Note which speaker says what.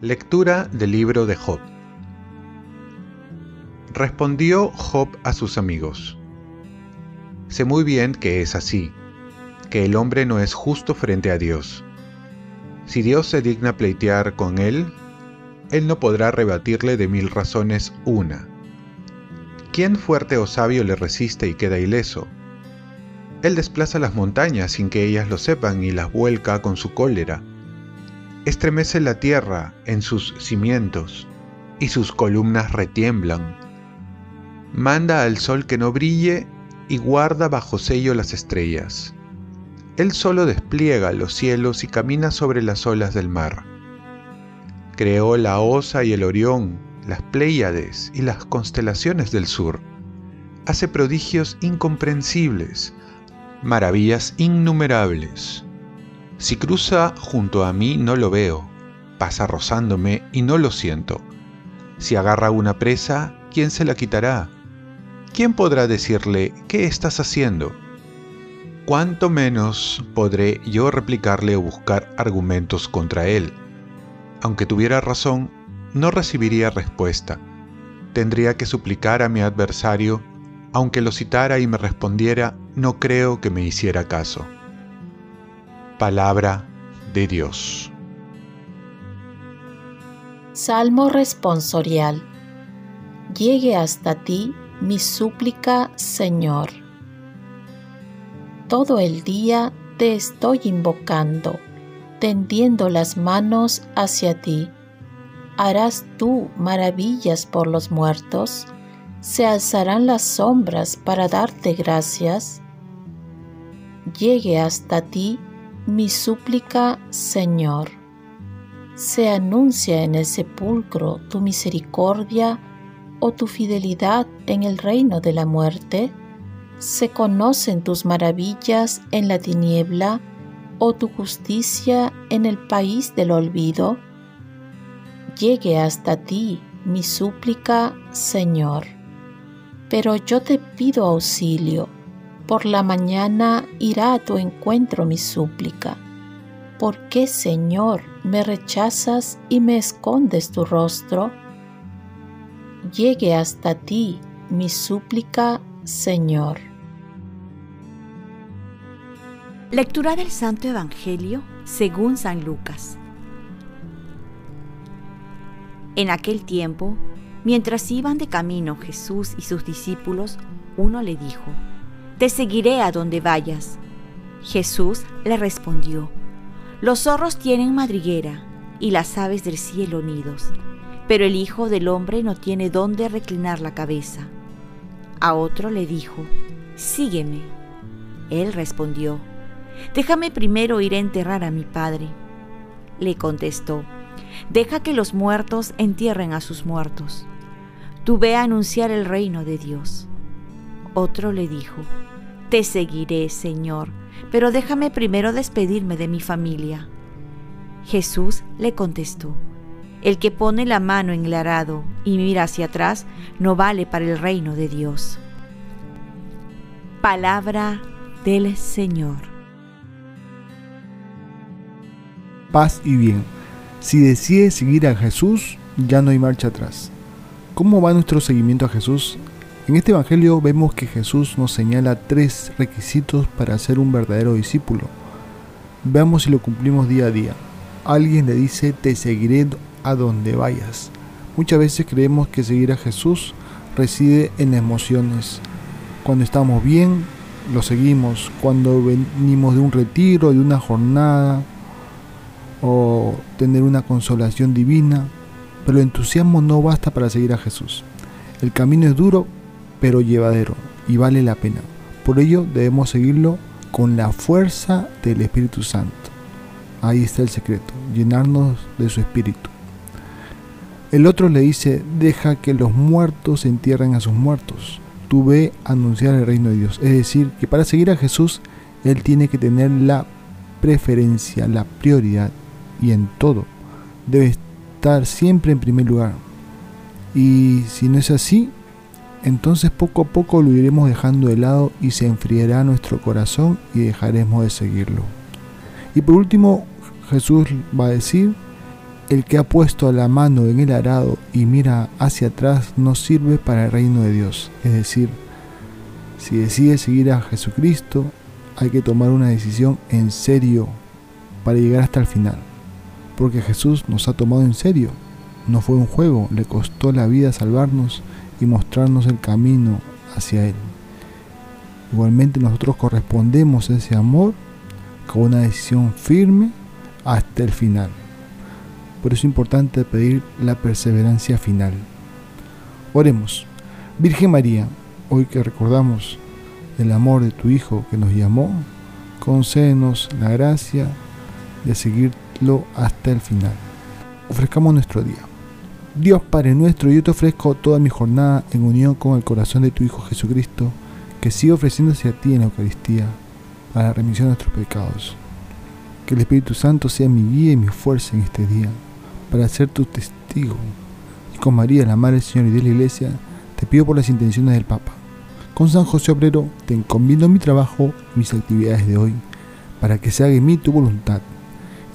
Speaker 1: Lectura del libro de Job. Respondió Job a sus amigos. Sé muy bien que es así, que el hombre no es justo frente a Dios. Si Dios se digna pleitear con él, él no podrá rebatirle de mil razones una. ¿Quién fuerte o sabio le resiste y queda ileso? Él desplaza las montañas sin que ellas lo sepan y las vuelca con su cólera Estremece la tierra en sus cimientos, y sus columnas retiemblan. Manda al sol que no brille y guarda bajo sello las estrellas. Él solo despliega los cielos y camina sobre las olas del mar. Creó la Osa y el Orión, las Pléyades y las constelaciones del sur. Hace prodigios incomprensibles, maravillas innumerables. Si cruza junto a mí no lo veo, pasa rozándome y no lo siento. Si agarra una presa, ¿quién se la quitará? ¿Quién podrá decirle, ¿qué estás haciendo? ¿Cuánto menos podré yo replicarle o buscar argumentos contra él? Aunque tuviera razón, no recibiría respuesta. Tendría que suplicar a mi adversario, aunque lo citara y me respondiera, no creo que me hiciera caso. Palabra de Dios.
Speaker 2: Salmo responsorial. Llegue hasta ti mi súplica, Señor. Todo el día te estoy invocando, tendiendo las manos hacia ti. ¿Harás tú maravillas por los muertos? ¿Se alzarán las sombras para darte gracias? Llegue hasta ti mi súplica, Señor. Se anuncia en el sepulcro tu misericordia o tu fidelidad en el reino de la muerte. Se conocen tus maravillas en la tiniebla o tu justicia en el país del olvido. Llegue hasta ti mi súplica, Señor. Pero yo te pido auxilio por la mañana irá a tu encuentro mi súplica. ¿Por qué, Señor, me rechazas y me escondes tu rostro? Llegue hasta ti mi súplica, Señor.
Speaker 3: Lectura del Santo Evangelio según San Lucas. En aquel tiempo, mientras iban de camino Jesús y sus discípulos, uno le dijo, te seguiré a donde vayas. Jesús le respondió, los zorros tienen madriguera y las aves del cielo nidos, pero el Hijo del Hombre no tiene dónde reclinar la cabeza. A otro le dijo, sígueme. Él respondió, déjame primero ir a enterrar a mi padre. Le contestó, deja que los muertos entierren a sus muertos. Tú ve a anunciar el reino de Dios. Otro le dijo, Te seguiré, Señor, pero déjame primero despedirme de mi familia. Jesús le contestó, El que pone la mano en el arado y mira hacia atrás no vale para el reino de Dios. Palabra del Señor.
Speaker 4: Paz y bien. Si decides seguir a Jesús, ya no hay marcha atrás. ¿Cómo va nuestro seguimiento a Jesús en este Evangelio vemos que Jesús nos señala tres requisitos para ser un verdadero discípulo. Veamos si lo cumplimos día a día. Alguien le dice, te seguiré a donde vayas. Muchas veces creemos que seguir a Jesús reside en emociones. Cuando estamos bien, lo seguimos. Cuando venimos de un retiro, de una jornada, tener una consolación divina. Pero el entusiasmo no basta para seguir a Jesús. El camino es duro, pero llevadero y vale la pena. Por ello debemos seguirlo con la fuerza del Espíritu Santo. Ahí está el secreto, llenarnos de su Espíritu. El otro le dice, deja que los muertos entierren a sus muertos. Tú ve a anunciar el reino de Dios. Es decir, que para seguir a Jesús, Él tiene que tener la preferencia, la prioridad y en todo. Debe estar siempre en primer lugar. Y si no es así, entonces poco a poco lo iremos dejando de lado y se enfriará nuestro corazón y dejaremos de seguirlo. Y por último, Jesús va a decir, el que ha puesto la mano en el arado y mira hacia atrás no sirve para el reino de Dios. Es decir, si decide seguir a Jesucristo, hay que tomar una decisión en serio para llegar hasta el final. Porque Jesús nos ha tomado en serio. No fue un juego, le costó la vida salvarnos y mostrarnos el camino hacia Él. Igualmente nosotros correspondemos a ese amor con una decisión firme hasta el final. Por eso es importante pedir la perseverancia final. Oremos. Virgen María, hoy que recordamos el amor de tu Hijo que nos llamó, concédenos la gracia de hasta el final. Ofrezcamos nuestro día. Dios Padre nuestro, yo te ofrezco toda mi jornada en unión con el corazón de tu Hijo Jesucristo, que sigue ofreciéndose a ti en la Eucaristía para la remisión de nuestros pecados. Que el Espíritu Santo sea mi guía y mi fuerza en este día, para ser tu testigo. Y con María, la Madre del Señor y de la Iglesia, te pido por las intenciones del Papa. Con San José Obrero te encomiendo mi trabajo y mis actividades de hoy, para que se haga en mí tu voluntad.